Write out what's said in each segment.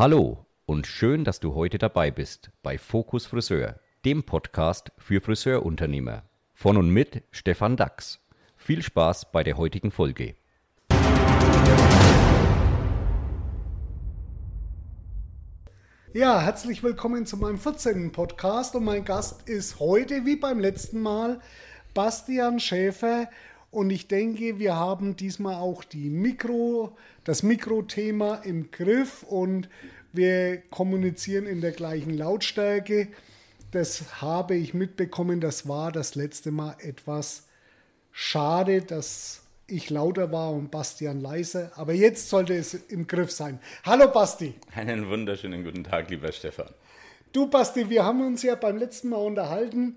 Hallo und schön, dass du heute dabei bist bei Fokus Friseur, dem Podcast für Friseurunternehmer. Von und mit Stefan Dax. Viel Spaß bei der heutigen Folge. Ja, herzlich willkommen zu meinem 14. Podcast und mein Gast ist heute wie beim letzten Mal Bastian Schäfer und ich denke, wir haben diesmal auch die Mikro, das Mikrothema im Griff und wir kommunizieren in der gleichen Lautstärke. Das habe ich mitbekommen, das war das letzte Mal etwas schade, dass ich lauter war und Bastian leise. Aber jetzt sollte es im Griff sein. Hallo Basti. Einen wunderschönen guten Tag, lieber Stefan. Du Basti, wir haben uns ja beim letzten Mal unterhalten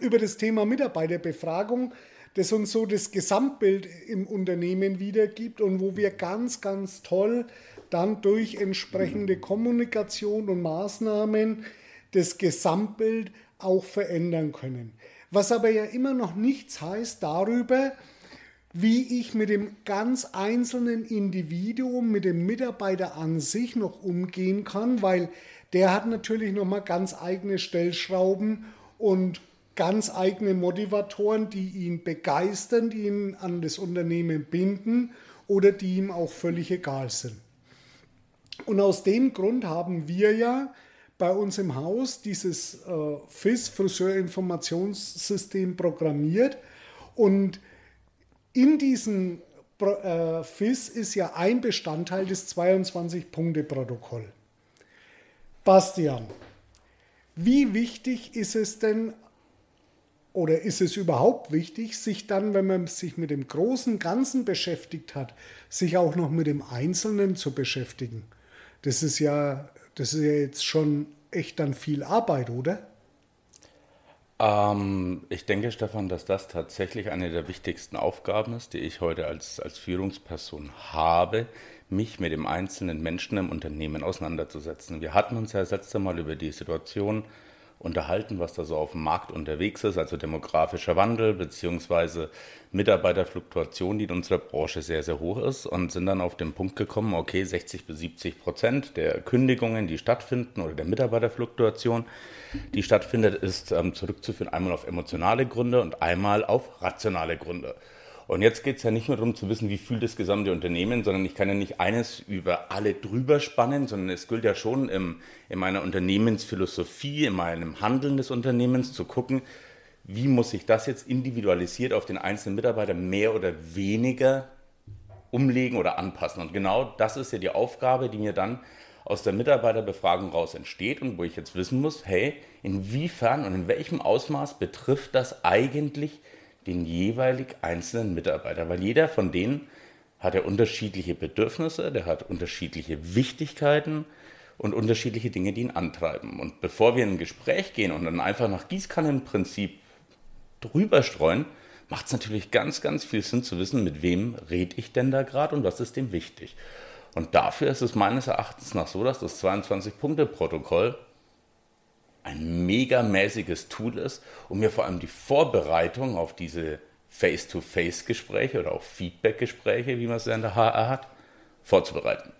über das Thema Mitarbeiterbefragung das uns so das Gesamtbild im Unternehmen wiedergibt und wo wir ganz, ganz toll dann durch entsprechende Kommunikation und Maßnahmen das Gesamtbild auch verändern können. Was aber ja immer noch nichts heißt darüber, wie ich mit dem ganz einzelnen Individuum, mit dem Mitarbeiter an sich noch umgehen kann, weil der hat natürlich noch mal ganz eigene Stellschrauben und ganz eigene Motivatoren, die ihn begeistern, die ihn an das Unternehmen binden oder die ihm auch völlig egal sind. Und aus dem Grund haben wir ja bei uns im Haus dieses äh, FIS, Friseurinformationssystem, programmiert. Und in diesem äh, FIS ist ja ein Bestandteil des 22-Punkte-Protokoll. Bastian, wie wichtig ist es denn oder ist es überhaupt wichtig, sich dann, wenn man sich mit dem großen Ganzen beschäftigt hat, sich auch noch mit dem Einzelnen zu beschäftigen? Das ist ja, das ist ja jetzt schon echt dann viel Arbeit, oder? Ähm, ich denke, Stefan, dass das tatsächlich eine der wichtigsten Aufgaben ist, die ich heute als, als Führungsperson habe, mich mit dem einzelnen Menschen im Unternehmen auseinanderzusetzen. Wir hatten uns ja das letzte Mal über die Situation unterhalten, was da so auf dem Markt unterwegs ist, also demografischer Wandel beziehungsweise Mitarbeiterfluktuation, die in unserer Branche sehr, sehr hoch ist und sind dann auf den Punkt gekommen, okay, 60 bis 70 Prozent der Kündigungen, die stattfinden oder der Mitarbeiterfluktuation, die stattfindet, ist ähm, zurückzuführen einmal auf emotionale Gründe und einmal auf rationale Gründe. Und jetzt geht es ja nicht nur darum zu wissen, wie fühlt das gesamte Unternehmen, sondern ich kann ja nicht eines über alle drüber spannen, sondern es gilt ja schon im, in meiner Unternehmensphilosophie, in meinem Handeln des Unternehmens zu gucken, wie muss ich das jetzt individualisiert auf den einzelnen Mitarbeiter mehr oder weniger umlegen oder anpassen. Und genau das ist ja die Aufgabe, die mir dann aus der Mitarbeiterbefragung raus entsteht und wo ich jetzt wissen muss, hey, inwiefern und in welchem Ausmaß betrifft das eigentlich den jeweilig einzelnen Mitarbeiter, weil jeder von denen hat ja unterschiedliche Bedürfnisse, der hat unterschiedliche Wichtigkeiten und unterschiedliche Dinge, die ihn antreiben. Und bevor wir in ein Gespräch gehen und dann einfach nach Gießkannenprinzip drüber streuen, macht es natürlich ganz, ganz viel Sinn zu wissen, mit wem rede ich denn da gerade und was ist dem wichtig. Und dafür ist es meines Erachtens nach so, dass das 22-Punkte-Protokoll ein megamäßiges Tool ist, um mir vor allem die Vorbereitung auf diese Face-to-Face-Gespräche oder auch Feedback-Gespräche, wie man es ja in der HR hat, vorzubereiten.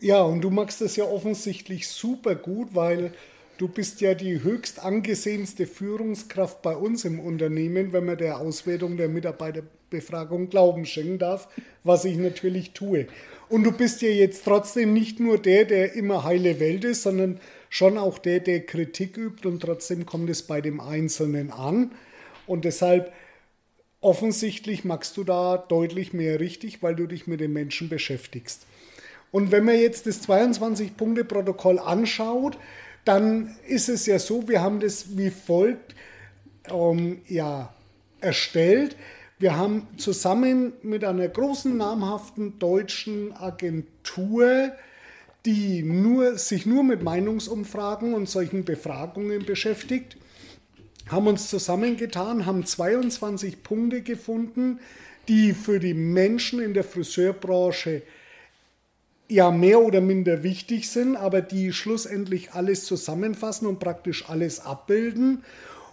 Ja, und du machst das ja offensichtlich super gut, weil du bist ja die höchst angesehenste Führungskraft bei uns im Unternehmen, wenn man der Auswertung der Mitarbeiterbefragung Glauben schenken darf, was ich natürlich tue. Und du bist ja jetzt trotzdem nicht nur der, der immer heile Welt ist, sondern schon auch der, der Kritik übt und trotzdem kommt es bei dem Einzelnen an. Und deshalb offensichtlich machst du da deutlich mehr richtig, weil du dich mit den Menschen beschäftigst. Und wenn man jetzt das 22-Punkte-Protokoll anschaut, dann ist es ja so, wir haben das wie folgt ähm, ja, erstellt. Wir haben zusammen mit einer großen namhaften deutschen Agentur die nur, sich nur mit Meinungsumfragen und solchen Befragungen beschäftigt, haben uns zusammengetan, haben 22 Punkte gefunden, die für die Menschen in der Friseurbranche ja mehr oder minder wichtig sind, aber die schlussendlich alles zusammenfassen und praktisch alles abbilden.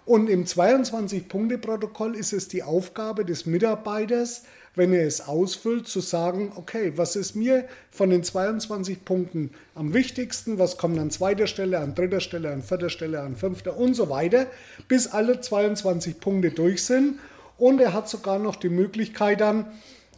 Und im 22-Punkte-Protokoll ist es die Aufgabe des Mitarbeiters, wenn er es ausfüllt, zu sagen, okay, was ist mir von den 22 Punkten am wichtigsten, was kommt an zweiter Stelle, an dritter Stelle, an vierter Stelle, an fünfter und so weiter, bis alle 22 Punkte durch sind. Und er hat sogar noch die Möglichkeit dann,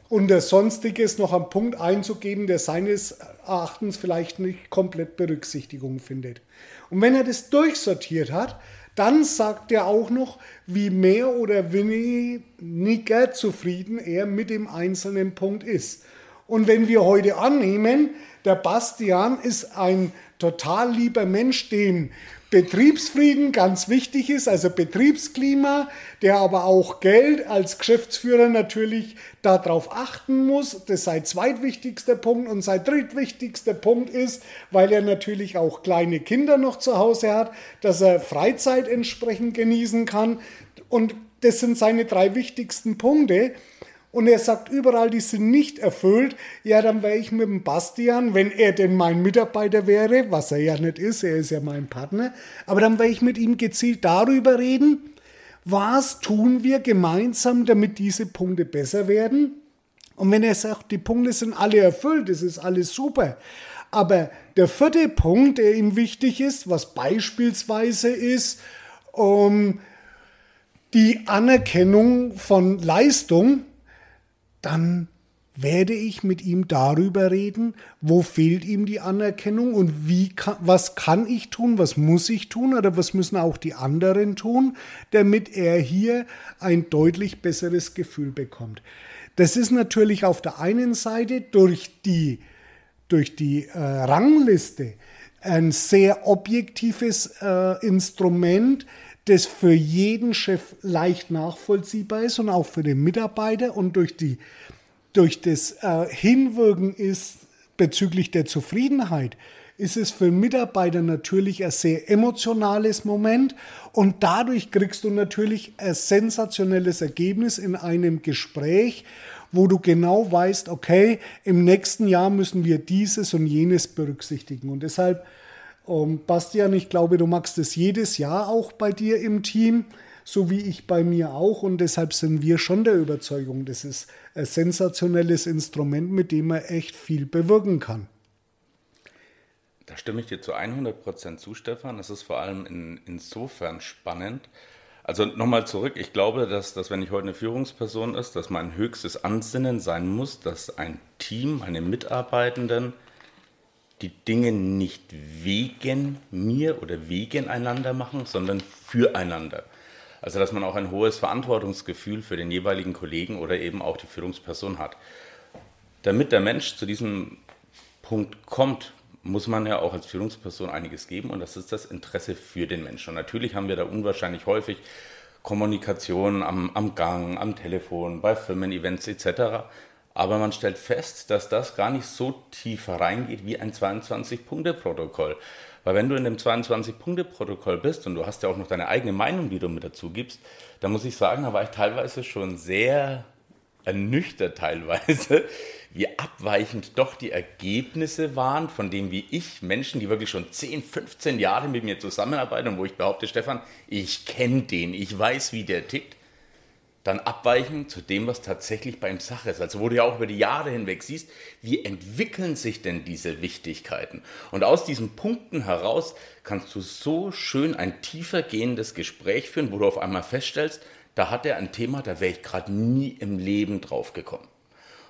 unter Sonstiges noch einen Punkt einzugeben, der seines Erachtens vielleicht nicht komplett Berücksichtigung findet. Und wenn er das durchsortiert hat, dann sagt er auch noch, wie mehr oder weniger zufrieden er mit dem einzelnen Punkt ist. Und wenn wir heute annehmen, der Bastian ist ein total lieber Mensch, dem Betriebsfrieden ganz wichtig ist, also Betriebsklima, der aber auch Geld als Geschäftsführer natürlich darauf achten muss. Das sei zweitwichtigster Punkt und sein drittwichtigster Punkt ist, weil er natürlich auch kleine Kinder noch zu Hause hat, dass er Freizeit entsprechend genießen kann. Und das sind seine drei wichtigsten Punkte und er sagt überall, die sind nicht erfüllt, ja, dann wäre ich mit dem Bastian, wenn er denn mein Mitarbeiter wäre, was er ja nicht ist, er ist ja mein Partner, aber dann wäre ich mit ihm gezielt darüber reden, was tun wir gemeinsam, damit diese Punkte besser werden. Und wenn er sagt, die Punkte sind alle erfüllt, das ist alles super. Aber der vierte Punkt, der ihm wichtig ist, was beispielsweise ist, um, die Anerkennung von Leistung, dann werde ich mit ihm darüber reden, wo fehlt ihm die Anerkennung und wie kann, was kann ich tun, was muss ich tun oder was müssen auch die anderen tun, damit er hier ein deutlich besseres Gefühl bekommt. Das ist natürlich auf der einen Seite durch die, durch die äh, Rangliste ein sehr objektives äh, Instrument, das für jeden Chef leicht nachvollziehbar ist und auch für den Mitarbeiter und durch, die, durch das äh, Hinwirken ist bezüglich der Zufriedenheit, ist es für Mitarbeiter natürlich ein sehr emotionales Moment und dadurch kriegst du natürlich ein sensationelles Ergebnis in einem Gespräch, wo du genau weißt, okay, im nächsten Jahr müssen wir dieses und jenes berücksichtigen. Und deshalb um, Bastian, ich glaube, du magst es jedes Jahr auch bei dir im Team, so wie ich bei mir auch. Und deshalb sind wir schon der Überzeugung, das ist ein sensationelles Instrument, mit dem man echt viel bewirken kann. Da stimme ich dir zu 100% zu, Stefan. Das ist vor allem in, insofern spannend. Also nochmal zurück, ich glaube, dass, dass wenn ich heute eine Führungsperson ist, dass mein höchstes Ansinnen sein muss, dass ein Team, meine Mitarbeitenden die Dinge nicht wegen mir oder wegen einander machen, sondern füreinander. Also dass man auch ein hohes Verantwortungsgefühl für den jeweiligen Kollegen oder eben auch die Führungsperson hat. Damit der Mensch zu diesem Punkt kommt, muss man ja auch als Führungsperson einiges geben und das ist das Interesse für den Menschen. Und natürlich haben wir da unwahrscheinlich häufig Kommunikation am, am Gang, am Telefon, bei Firmen-Events etc. Aber man stellt fest, dass das gar nicht so tief reingeht wie ein 22-Punkte-Protokoll. Weil wenn du in dem 22-Punkte-Protokoll bist und du hast ja auch noch deine eigene Meinung, die du mit dazu gibst, dann muss ich sagen, da war ich teilweise schon sehr ernüchtert teilweise, wie abweichend doch die Ergebnisse waren von dem, wie ich Menschen, die wirklich schon 10, 15 Jahre mit mir zusammenarbeiten und wo ich behaupte, Stefan, ich kenne den, ich weiß, wie der tickt, dann abweichen zu dem, was tatsächlich bei ihm Sache ist. Also wo du ja auch über die Jahre hinweg siehst, wie entwickeln sich denn diese Wichtigkeiten. Und aus diesen Punkten heraus kannst du so schön ein tiefer gehendes Gespräch führen, wo du auf einmal feststellst, da hat er ein Thema, da wäre ich gerade nie im Leben drauf gekommen.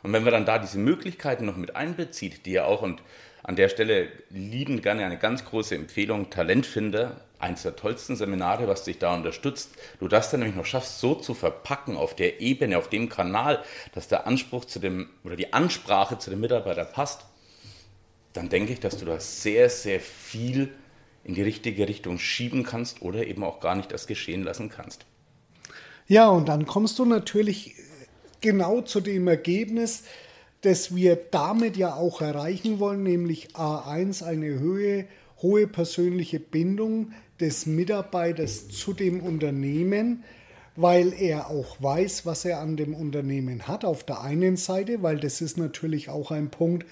Und wenn wir dann da diese Möglichkeiten noch mit einbezieht, die ja auch und an der Stelle lieben gerne eine ganz große Empfehlung, Talentfinder, eines der tollsten Seminare, was dich da unterstützt. Du das dann nämlich noch schaffst, so zu verpacken auf der Ebene, auf dem Kanal, dass der Anspruch zu dem oder die Ansprache zu dem Mitarbeiter passt, dann denke ich, dass du da sehr, sehr viel in die richtige Richtung schieben kannst oder eben auch gar nicht das geschehen lassen kannst. Ja, und dann kommst du natürlich genau zu dem Ergebnis, das wir damit ja auch erreichen wollen, nämlich A1 eine Höhe, hohe persönliche Bindung des Mitarbeiters zu dem Unternehmen, weil er auch weiß, was er an dem Unternehmen hat, auf der einen Seite, weil das ist natürlich auch ein Punkt,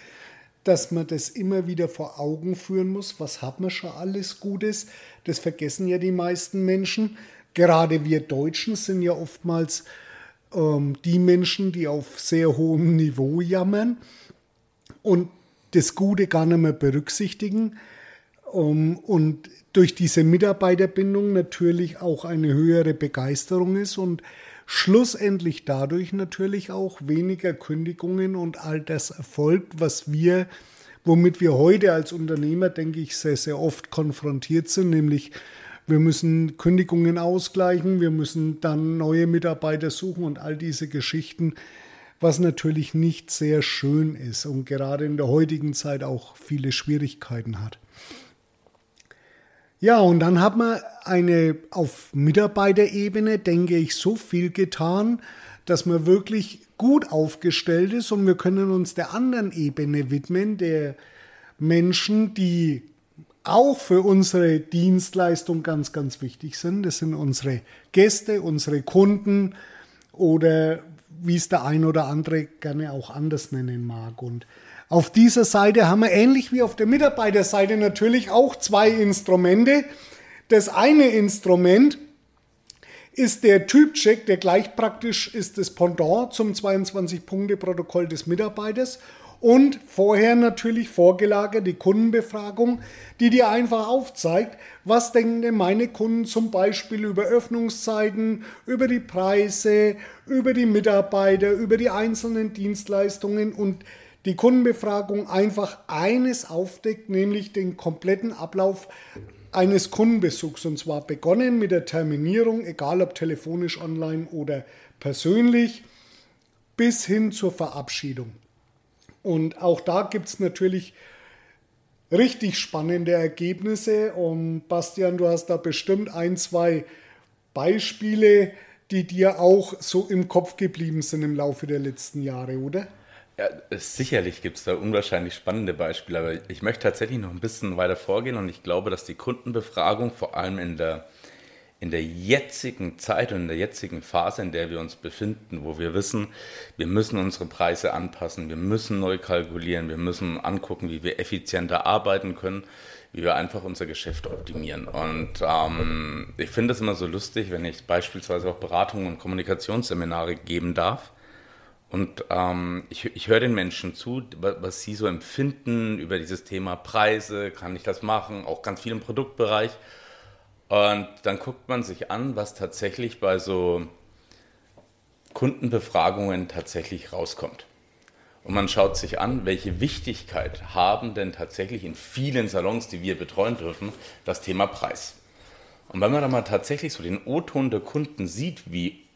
dass man das immer wieder vor Augen führen muss, was hat man schon alles Gutes, das vergessen ja die meisten Menschen, gerade wir Deutschen sind ja oftmals ähm, die Menschen, die auf sehr hohem Niveau jammern und das Gute gar nicht mehr berücksichtigen. Um, und durch diese Mitarbeiterbindung natürlich auch eine höhere Begeisterung ist und schlussendlich dadurch natürlich auch weniger Kündigungen und all das erfolgt, was wir, womit wir heute als Unternehmer, denke ich, sehr, sehr oft konfrontiert sind, nämlich wir müssen Kündigungen ausgleichen, wir müssen dann neue Mitarbeiter suchen und all diese Geschichten, was natürlich nicht sehr schön ist und gerade in der heutigen Zeit auch viele Schwierigkeiten hat. Ja, und dann hat man eine auf Mitarbeiterebene, denke ich, so viel getan, dass man wirklich gut aufgestellt ist und wir können uns der anderen Ebene widmen, der Menschen, die auch für unsere Dienstleistung ganz, ganz wichtig sind. Das sind unsere Gäste, unsere Kunden oder wie es der ein oder andere gerne auch anders nennen mag. Und auf dieser Seite haben wir ähnlich wie auf der Mitarbeiterseite natürlich auch zwei Instrumente. Das eine Instrument ist der Typcheck, der gleich praktisch ist das Pendant zum 22-Punkte-Protokoll des Mitarbeiters und vorher natürlich vorgelagert die Kundenbefragung, die dir einfach aufzeigt, was denken denn meine Kunden zum Beispiel über Öffnungszeiten, über die Preise, über die Mitarbeiter, über die einzelnen Dienstleistungen und die Kundenbefragung einfach eines aufdeckt, nämlich den kompletten Ablauf eines Kundenbesuchs und zwar begonnen mit der Terminierung, egal ob telefonisch, online oder persönlich, bis hin zur Verabschiedung. Und auch da gibt es natürlich richtig spannende Ergebnisse. Und Bastian, du hast da bestimmt ein, zwei Beispiele, die dir auch so im Kopf geblieben sind im Laufe der letzten Jahre, oder? Ja, sicherlich gibt es da unwahrscheinlich spannende Beispiele, aber ich möchte tatsächlich noch ein bisschen weiter vorgehen und ich glaube, dass die Kundenbefragung vor allem in der in der jetzigen Zeit und in der jetzigen Phase, in der wir uns befinden, wo wir wissen, wir müssen unsere Preise anpassen, wir müssen neu kalkulieren, wir müssen angucken, wie wir effizienter arbeiten können, wie wir einfach unser Geschäft optimieren. Und ähm, ich finde es immer so lustig, wenn ich beispielsweise auch Beratungen und Kommunikationsseminare geben darf. Und ähm, ich, ich höre den Menschen zu, was sie so empfinden über dieses Thema Preise, kann ich das machen, auch ganz viel im Produktbereich. Und dann guckt man sich an, was tatsächlich bei so Kundenbefragungen tatsächlich rauskommt. Und man schaut sich an, welche Wichtigkeit haben denn tatsächlich in vielen Salons, die wir betreuen dürfen, das Thema Preis. Und wenn man dann mal tatsächlich so den O-Ton der Kunden sieht, wie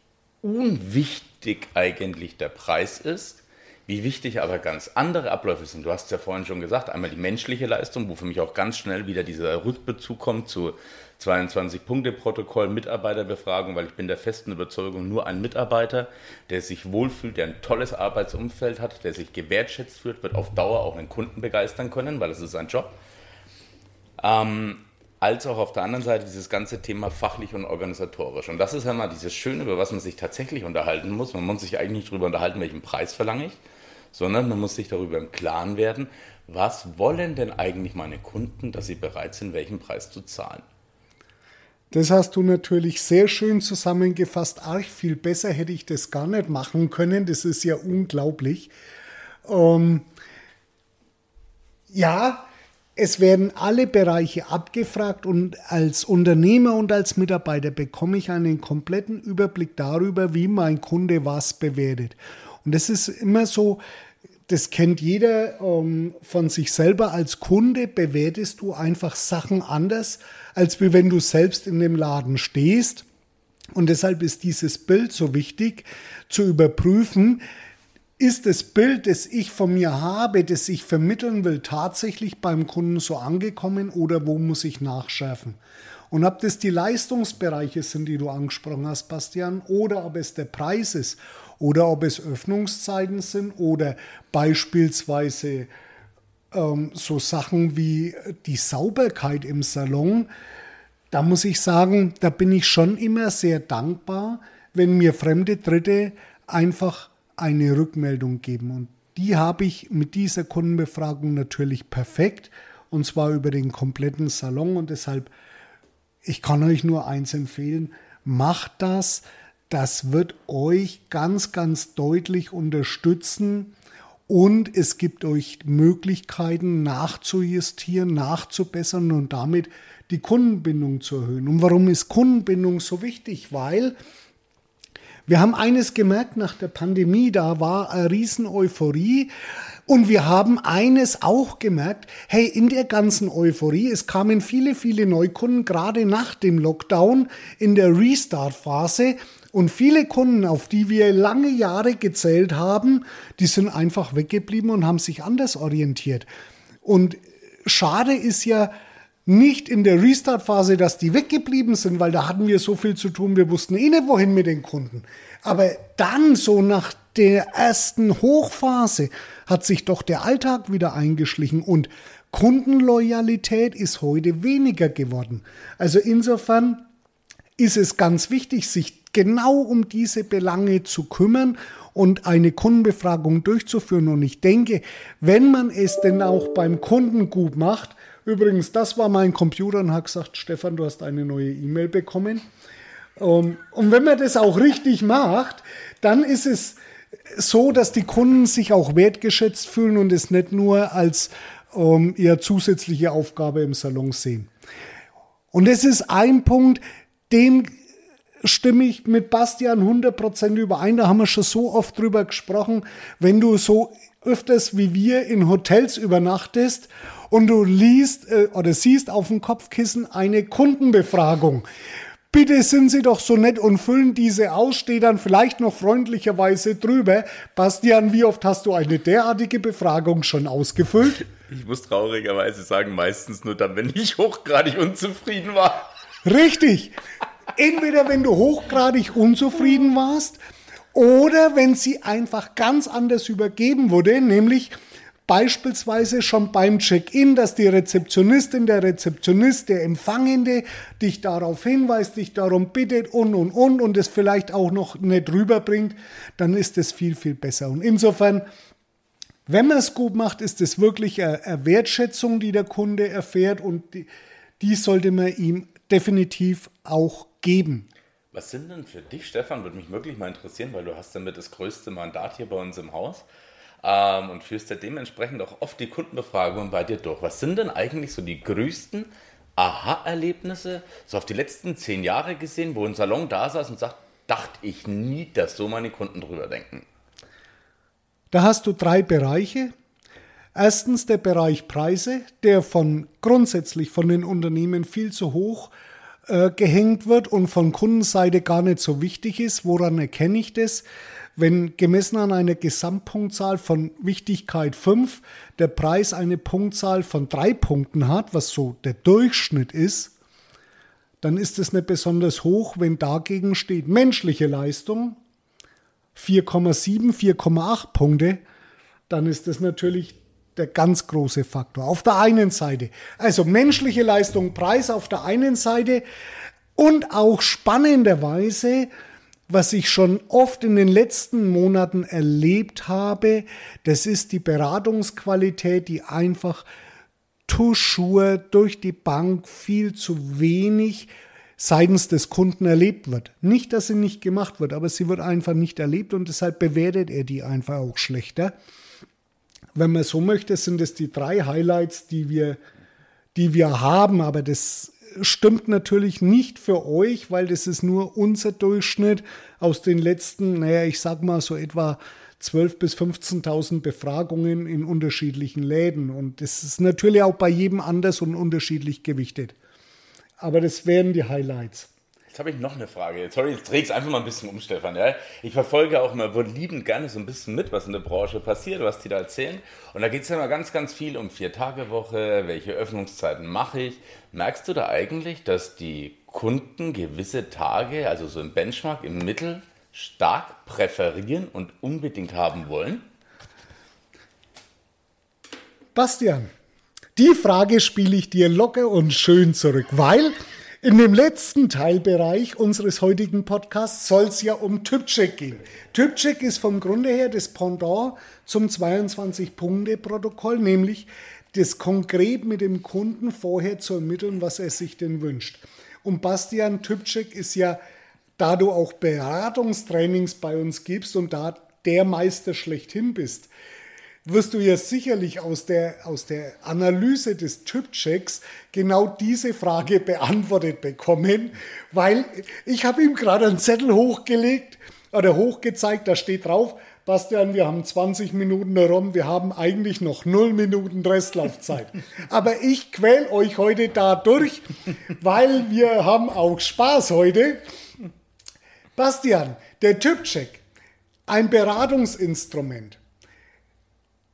unwichtig eigentlich der Preis ist, wie wichtig aber ganz andere Abläufe sind. Du hast es ja vorhin schon gesagt, einmal die menschliche Leistung, wo für mich auch ganz schnell wieder dieser Rückbezug kommt zu 22-Punkte-Protokoll, Mitarbeiterbefragung, weil ich bin der festen Überzeugung, nur ein Mitarbeiter, der sich wohlfühlt, der ein tolles Arbeitsumfeld hat, der sich gewertschätzt fühlt, wird auf Dauer auch einen Kunden begeistern können, weil es ist sein Job. Ähm, als auch auf der anderen Seite dieses ganze Thema fachlich und organisatorisch. Und das ist ja mal dieses Schöne, über was man sich tatsächlich unterhalten muss. Man muss sich eigentlich nicht darüber unterhalten, welchen Preis verlange ich, sondern man muss sich darüber im Klaren werden, was wollen denn eigentlich meine Kunden, dass sie bereit sind, welchen Preis zu zahlen. Das hast du natürlich sehr schön zusammengefasst. Arg viel besser hätte ich das gar nicht machen können. Das ist ja unglaublich. Ähm, ja, es werden alle Bereiche abgefragt und als Unternehmer und als Mitarbeiter bekomme ich einen kompletten Überblick darüber, wie mein Kunde was bewertet. Und das ist immer so, das kennt jeder ähm, von sich selber. Als Kunde bewertest du einfach Sachen anders, als wie wenn du selbst in dem Laden stehst. Und deshalb ist dieses Bild so wichtig zu überprüfen, ist das Bild, das ich von mir habe, das ich vermitteln will, tatsächlich beim Kunden so angekommen oder wo muss ich nachschärfen? Und ob das die Leistungsbereiche sind, die du angesprochen hast, Bastian, oder ob es der Preis ist oder ob es Öffnungszeiten sind oder beispielsweise ähm, so Sachen wie die Sauberkeit im Salon, da muss ich sagen, da bin ich schon immer sehr dankbar, wenn mir fremde Dritte einfach eine Rückmeldung geben. Und die habe ich mit dieser Kundenbefragung natürlich perfekt und zwar über den kompletten Salon und deshalb, ich kann euch nur eins empfehlen, macht das. Das wird euch ganz, ganz deutlich unterstützen und es gibt euch Möglichkeiten nachzujustieren, nachzubessern und damit die Kundenbindung zu erhöhen. Und warum ist Kundenbindung so wichtig? Weil wir haben eines gemerkt nach der Pandemie, da war eine riesen Euphorie. Und wir haben eines auch gemerkt, hey, in der ganzen Euphorie, es kamen viele, viele Neukunden, gerade nach dem Lockdown, in der Restart-Phase. Und viele Kunden, auf die wir lange Jahre gezählt haben, die sind einfach weggeblieben und haben sich anders orientiert. Und schade ist ja, nicht in der Restart-Phase, dass die weggeblieben sind, weil da hatten wir so viel zu tun, wir wussten eh nicht, wohin mit den Kunden. Aber dann so nach der ersten Hochphase hat sich doch der Alltag wieder eingeschlichen und Kundenloyalität ist heute weniger geworden. Also insofern ist es ganz wichtig, sich genau um diese Belange zu kümmern und eine Kundenbefragung durchzuführen. Und ich denke, wenn man es denn auch beim Kunden gut macht, Übrigens, das war mein Computer und hat gesagt, Stefan, du hast eine neue E-Mail bekommen. Ähm, und wenn man das auch richtig macht, dann ist es so, dass die Kunden sich auch wertgeschätzt fühlen und es nicht nur als ähm, ihre zusätzliche Aufgabe im Salon sehen. Und das ist ein Punkt, dem stimme ich mit Bastian 100% überein. Da haben wir schon so oft drüber gesprochen. Wenn du so öfters wie wir in Hotels übernachtest und du liest äh, oder siehst auf dem Kopfkissen eine Kundenbefragung. Bitte sind Sie doch so nett und füllen diese aus, steht dann vielleicht noch freundlicherweise drüber. Bastian, wie oft hast du eine derartige Befragung schon ausgefüllt? Ich muss traurigerweise sagen, meistens nur dann, wenn ich hochgradig unzufrieden war. Richtig. Entweder wenn du hochgradig unzufrieden warst oder wenn sie einfach ganz anders übergeben wurde, nämlich Beispielsweise schon beim Check-in, dass die Rezeptionistin, der Rezeptionist, der Empfangende dich darauf hinweist, dich darum bittet und und und und es vielleicht auch noch nicht rüberbringt, dann ist es viel, viel besser. Und insofern, wenn man es gut macht, ist es wirklich eine Wertschätzung, die der Kunde erfährt und die, die sollte man ihm definitiv auch geben. Was sind denn für dich, Stefan, würde mich wirklich mal interessieren, weil du hast damit das größte Mandat hier bei uns im Haus ähm, und führst ja dementsprechend auch oft die Kundenbefragungen bei dir durch. Was sind denn eigentlich so die größten Aha-Erlebnisse, so auf die letzten zehn Jahre gesehen, wo ein Salon da saß und sagt, dachte ich nie, dass so meine Kunden drüber denken? Da hast du drei Bereiche. Erstens der Bereich Preise, der von grundsätzlich von den Unternehmen viel zu hoch äh, gehängt wird und von Kundenseite gar nicht so wichtig ist. Woran erkenne ich das? Wenn gemessen an einer Gesamtpunktzahl von Wichtigkeit 5 der Preis eine Punktzahl von 3 Punkten hat, was so der Durchschnitt ist, dann ist es nicht besonders hoch, wenn dagegen steht menschliche Leistung 4,7, 4,8 Punkte, dann ist das natürlich der ganz große Faktor. Auf der einen Seite, also menschliche Leistung, Preis auf der einen Seite und auch spannenderweise was ich schon oft in den letzten Monaten erlebt habe, das ist die Beratungsqualität, die einfach toujours durch die Bank viel zu wenig seitens des Kunden erlebt wird. Nicht, dass sie nicht gemacht wird, aber sie wird einfach nicht erlebt und deshalb bewertet er die einfach auch schlechter. Wenn man so möchte, sind es die drei Highlights, die wir, die wir haben, aber das stimmt natürlich nicht für euch, weil das ist nur unser Durchschnitt aus den letzten, naja, ich sag mal so etwa 12.000 bis 15.000 Befragungen in unterschiedlichen Läden. Und das ist natürlich auch bei jedem anders und unterschiedlich gewichtet. Aber das wären die Highlights. Jetzt habe ich noch eine Frage. Sorry, jetzt dreh ich einfach mal ein bisschen um, Stefan. Ja? Ich verfolge auch immer wohl liebend gerne so ein bisschen mit, was in der Branche passiert, was die da erzählen. Und da geht es ja immer ganz, ganz viel um Vier-Tage-Woche, welche Öffnungszeiten mache ich. Merkst du da eigentlich, dass die Kunden gewisse Tage, also so im Benchmark, im Mittel, stark präferieren und unbedingt haben wollen? Bastian, die Frage spiele ich dir locker und schön zurück, weil in dem letzten Teilbereich unseres heutigen Podcasts soll es ja um Typcheck gehen. Typcheck ist vom Grunde her das Pendant zum 22-Punkte-Protokoll, nämlich das konkret mit dem Kunden vorher zu ermitteln, was er sich denn wünscht. Und Bastian Typcheck ist ja da du auch Beratungstrainings bei uns gibst und da der Meister schlechthin bist, wirst du ja sicherlich aus der, aus der Analyse des Typchecks genau diese Frage beantwortet bekommen, weil ich habe ihm gerade einen Zettel hochgelegt oder hochgezeigt, da steht drauf, Bastian, wir haben 20 Minuten herum, wir haben eigentlich noch 0 Minuten Restlaufzeit. Aber ich quäl euch heute da durch, weil wir haben auch Spaß heute. Bastian, der Typcheck, ein Beratungsinstrument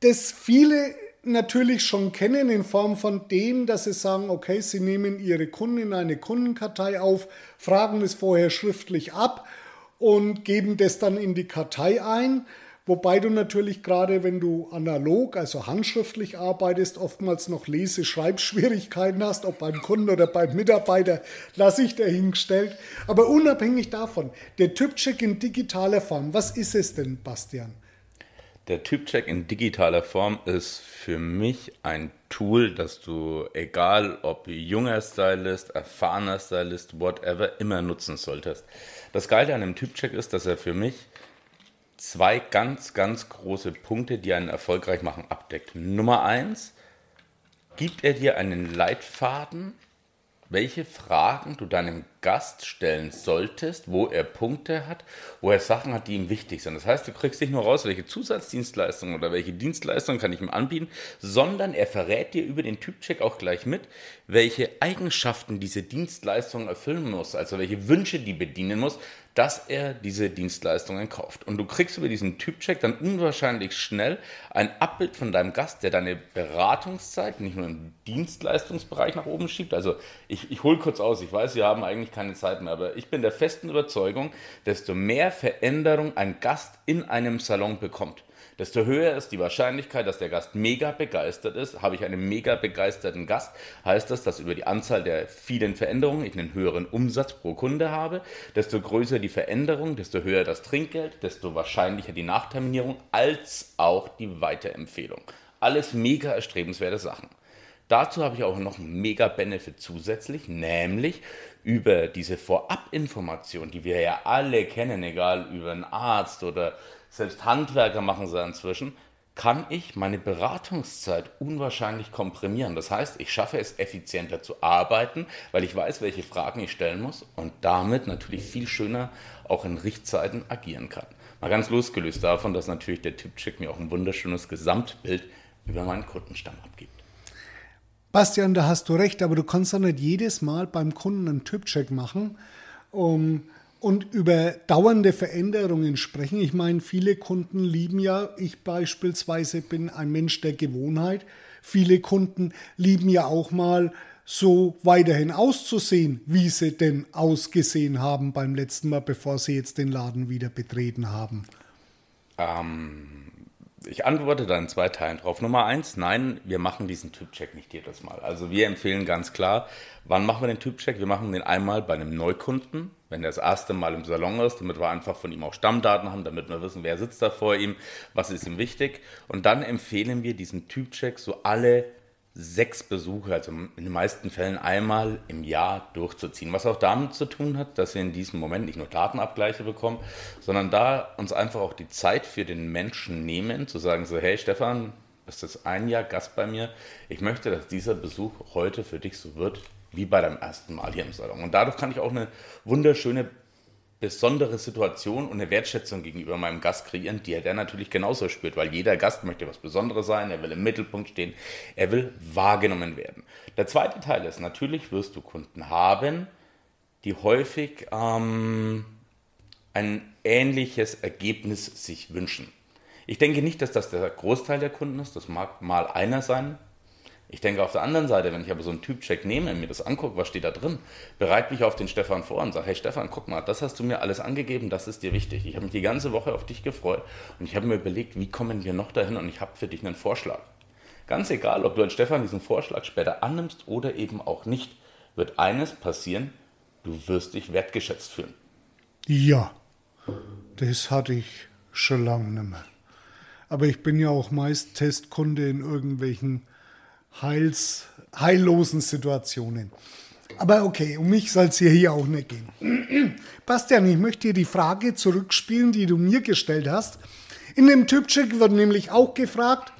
das viele natürlich schon kennen in Form von dem, dass sie sagen, okay, sie nehmen ihre Kunden in eine Kundenkartei auf, fragen es vorher schriftlich ab und geben das dann in die Kartei ein. Wobei du natürlich gerade, wenn du analog, also handschriftlich arbeitest, oftmals noch Lese-Schreibschwierigkeiten hast, ob beim Kunden oder beim Mitarbeiter, lasse ich dahingestellt. Aber unabhängig davon, der Typcheck in digitaler Form, was ist es denn, Bastian? Der Typcheck in digitaler Form ist für mich ein Tool, das du, egal ob junger Stylist, erfahrener Stylist, whatever, immer nutzen solltest. Das Geile an dem Typcheck ist, dass er für mich zwei ganz, ganz große Punkte, die einen erfolgreich machen, abdeckt. Nummer eins, gibt er dir einen Leitfaden welche Fragen du deinem Gast stellen solltest, wo er Punkte hat, wo er Sachen hat, die ihm wichtig sind. Das heißt, du kriegst nicht nur raus, welche Zusatzdienstleistungen oder welche Dienstleistungen kann ich ihm anbieten, sondern er verrät dir über den Typcheck auch gleich mit, welche Eigenschaften diese Dienstleistung erfüllen muss, also welche Wünsche die bedienen muss, dass er diese Dienstleistungen kauft. Und du kriegst über diesen Typcheck dann unwahrscheinlich schnell ein Abbild von deinem Gast, der deine Beratungszeit nicht nur im Dienstleistungsbereich nach oben schiebt. Also ich, ich hole kurz aus, ich weiß, wir haben eigentlich keine Zeit mehr, aber ich bin der festen Überzeugung, desto mehr Veränderung ein Gast in einem Salon bekommt, desto höher ist die Wahrscheinlichkeit, dass der Gast mega begeistert ist. Habe ich einen mega begeisterten Gast, heißt das, dass über die Anzahl der vielen Veränderungen ich einen höheren Umsatz pro Kunde habe. Desto größer die Veränderung, desto höher das Trinkgeld, desto wahrscheinlicher die Nachterminierung als auch die Weiterempfehlung. Alles mega erstrebenswerte Sachen. Dazu habe ich auch noch einen mega Benefit zusätzlich, nämlich über diese Vorabinformation, die wir ja alle kennen, egal über einen Arzt oder selbst Handwerker machen sie inzwischen, kann ich meine Beratungszeit unwahrscheinlich komprimieren. Das heißt, ich schaffe es effizienter zu arbeiten, weil ich weiß, welche Fragen ich stellen muss und damit natürlich viel schöner auch in Richtzeiten agieren kann. Mal ganz losgelöst davon, dass natürlich der Tippcheck mir auch ein wunderschönes Gesamtbild über meinen Kundenstamm abgibt. Bastian, da hast du recht, aber du kannst doch nicht jedes Mal beim Kunden einen Tippcheck machen, um und über dauernde Veränderungen sprechen. Ich meine, viele Kunden lieben ja, ich beispielsweise bin ein Mensch der Gewohnheit. Viele Kunden lieben ja auch mal so weiterhin auszusehen, wie sie denn ausgesehen haben beim letzten Mal, bevor sie jetzt den Laden wieder betreten haben. Ähm, ich antworte da in zwei Teilen drauf. Nummer eins, nein, wir machen diesen Typcheck nicht jedes Mal. Also wir empfehlen ganz klar, wann machen wir den Typcheck? Wir machen den einmal bei einem Neukunden, wenn er das erste Mal im Salon ist, damit wir einfach von ihm auch Stammdaten haben, damit wir wissen, wer sitzt da vor ihm, was ist ihm wichtig. Und dann empfehlen wir diesen Typcheck so alle sechs Besuche, also in den meisten Fällen einmal im Jahr durchzuziehen. Was auch damit zu tun hat, dass wir in diesem Moment nicht nur Datenabgleiche bekommen, sondern da uns einfach auch die Zeit für den Menschen nehmen, zu sagen so, hey Stefan, ist das ein Jahr Gast bei mir. Ich möchte, dass dieser Besuch heute für dich so wird wie bei deinem ersten Mal hier im Salon. Und dadurch kann ich auch eine wunderschöne besondere Situation und eine Wertschätzung gegenüber meinem Gast kreieren, die er natürlich genauso spürt, weil jeder Gast möchte was Besonderes sein, er will im Mittelpunkt stehen, er will wahrgenommen werden. Der zweite Teil ist, natürlich wirst du Kunden haben, die häufig ähm, ein ähnliches Ergebnis sich wünschen. Ich denke nicht, dass das der Großteil der Kunden ist, das mag mal einer sein, ich denke auf der anderen Seite, wenn ich aber so einen Typcheck nehme, mir das angucke, was steht da drin, bereite mich auf den Stefan vor und sage, hey Stefan, guck mal, das hast du mir alles angegeben, das ist dir wichtig. Ich habe mich die ganze Woche auf dich gefreut und ich habe mir überlegt, wie kommen wir noch dahin und ich habe für dich einen Vorschlag. Ganz egal, ob du an Stefan diesen Vorschlag später annimmst oder eben auch nicht, wird eines passieren, du wirst dich wertgeschätzt fühlen. Ja, das hatte ich schon lange nicht mehr. Aber ich bin ja auch meist Testkunde in irgendwelchen heils, heillosen Situationen. Aber okay, um mich soll es hier auch nicht gehen. Bastian, ich möchte dir die Frage zurückspielen, die du mir gestellt hast. In dem Typcheck wird nämlich auch gefragt,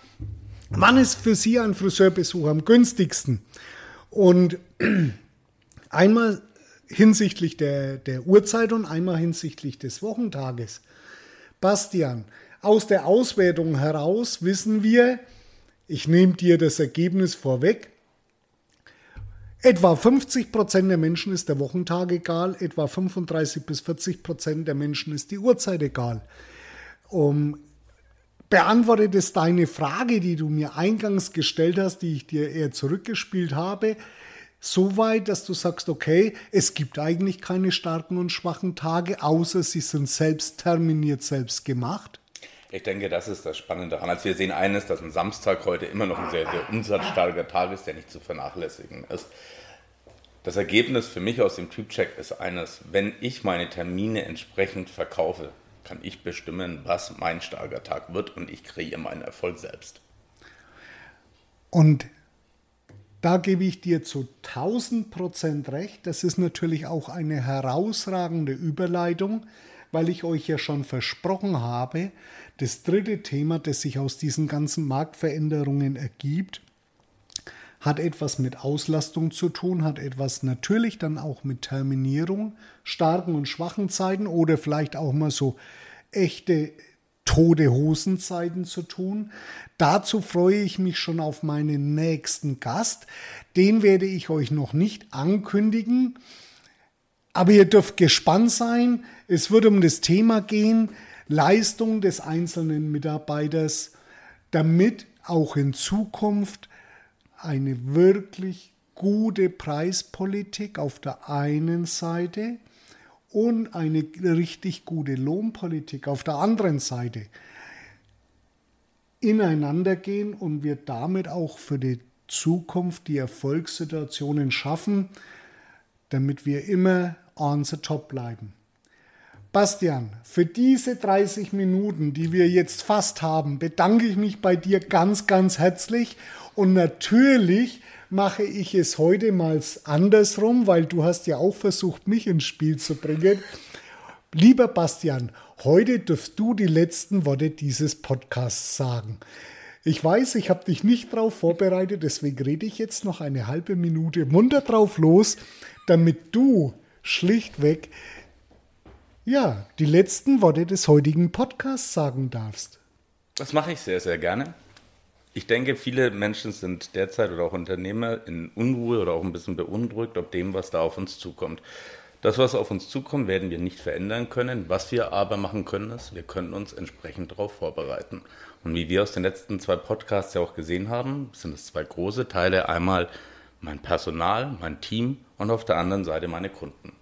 wann ist für Sie ein Friseurbesuch am günstigsten? Und einmal hinsichtlich der, der Uhrzeit und einmal hinsichtlich des Wochentages. Bastian, aus der Auswertung heraus wissen wir, ich nehme dir das Ergebnis vorweg, etwa 50 Prozent der Menschen ist der Wochentag egal, etwa 35 bis 40 Prozent der Menschen ist die Uhrzeit egal. Um, beantwortet es deine Frage, die du mir eingangs gestellt hast, die ich dir eher zurückgespielt habe, so weit, dass du sagst, okay, es gibt eigentlich keine starken und schwachen Tage, außer sie sind selbst terminiert, selbst gemacht? Ich denke, das ist das Spannende daran. Als wir sehen eines, dass ein Samstag heute immer noch ein sehr, sehr umsatzstarker Tag ist, der nicht zu vernachlässigen ist. Das Ergebnis für mich aus dem Typcheck ist eines, wenn ich meine Termine entsprechend verkaufe, kann ich bestimmen, was mein starker Tag wird und ich kreiere meinen Erfolg selbst. Und da gebe ich dir zu 1000 Prozent recht. Das ist natürlich auch eine herausragende Überleitung, weil ich euch ja schon versprochen habe, das dritte Thema, das sich aus diesen ganzen Marktveränderungen ergibt, hat etwas mit Auslastung zu tun, hat etwas natürlich dann auch mit Terminierung, starken und schwachen Zeiten oder vielleicht auch mal so echte tote Hosenzeiten zu tun. Dazu freue ich mich schon auf meinen nächsten Gast. Den werde ich euch noch nicht ankündigen. Aber ihr dürft gespannt sein. Es wird um das Thema gehen, Leistung des einzelnen Mitarbeiters, damit auch in Zukunft eine wirklich gute Preispolitik auf der einen Seite und eine richtig gute Lohnpolitik auf der anderen Seite ineinander gehen und wir damit auch für die Zukunft die Erfolgssituationen schaffen, damit wir immer on the top bleiben. Bastian, für diese 30 Minuten, die wir jetzt fast haben, bedanke ich mich bei dir ganz, ganz herzlich und natürlich mache ich es heute mal andersrum, weil du hast ja auch versucht, mich ins Spiel zu bringen. Lieber Bastian, heute dürft du die letzten Worte dieses Podcasts sagen. Ich weiß, ich habe dich nicht darauf vorbereitet, deswegen rede ich jetzt noch eine halbe Minute munter drauf los, damit du schlichtweg ja, die letzten Worte des heutigen Podcasts sagen darfst. Das mache ich sehr, sehr gerne. Ich denke, viele Menschen sind derzeit oder auch Unternehmer in Unruhe oder auch ein bisschen beunruhigt, ob dem, was da auf uns zukommt. Das, was auf uns zukommt, werden wir nicht verändern können. Was wir aber machen können, ist, wir können uns entsprechend darauf vorbereiten. Und wie wir aus den letzten zwei Podcasts ja auch gesehen haben, sind es zwei große Teile. Einmal mein Personal, mein Team und auf der anderen Seite meine Kunden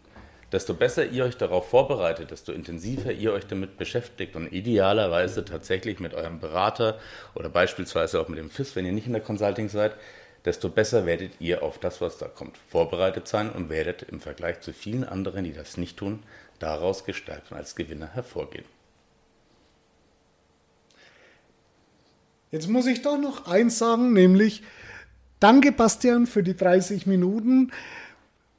desto besser ihr euch darauf vorbereitet, desto intensiver ihr euch damit beschäftigt und idealerweise tatsächlich mit eurem Berater oder beispielsweise auch mit dem FIS, wenn ihr nicht in der Consulting seid, desto besser werdet ihr auf das, was da kommt, vorbereitet sein und werdet im Vergleich zu vielen anderen, die das nicht tun, daraus gestärkt und als Gewinner hervorgehen. Jetzt muss ich doch noch eins sagen, nämlich danke Bastian für die 30 Minuten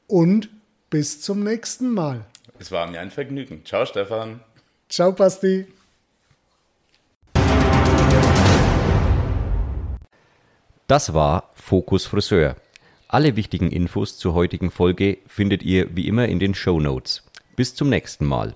und bis zum nächsten Mal. Es war mir ein Vergnügen. Ciao, Stefan. Ciao, Basti. Das war Fokus Friseur. Alle wichtigen Infos zur heutigen Folge findet ihr wie immer in den Show Notes. Bis zum nächsten Mal.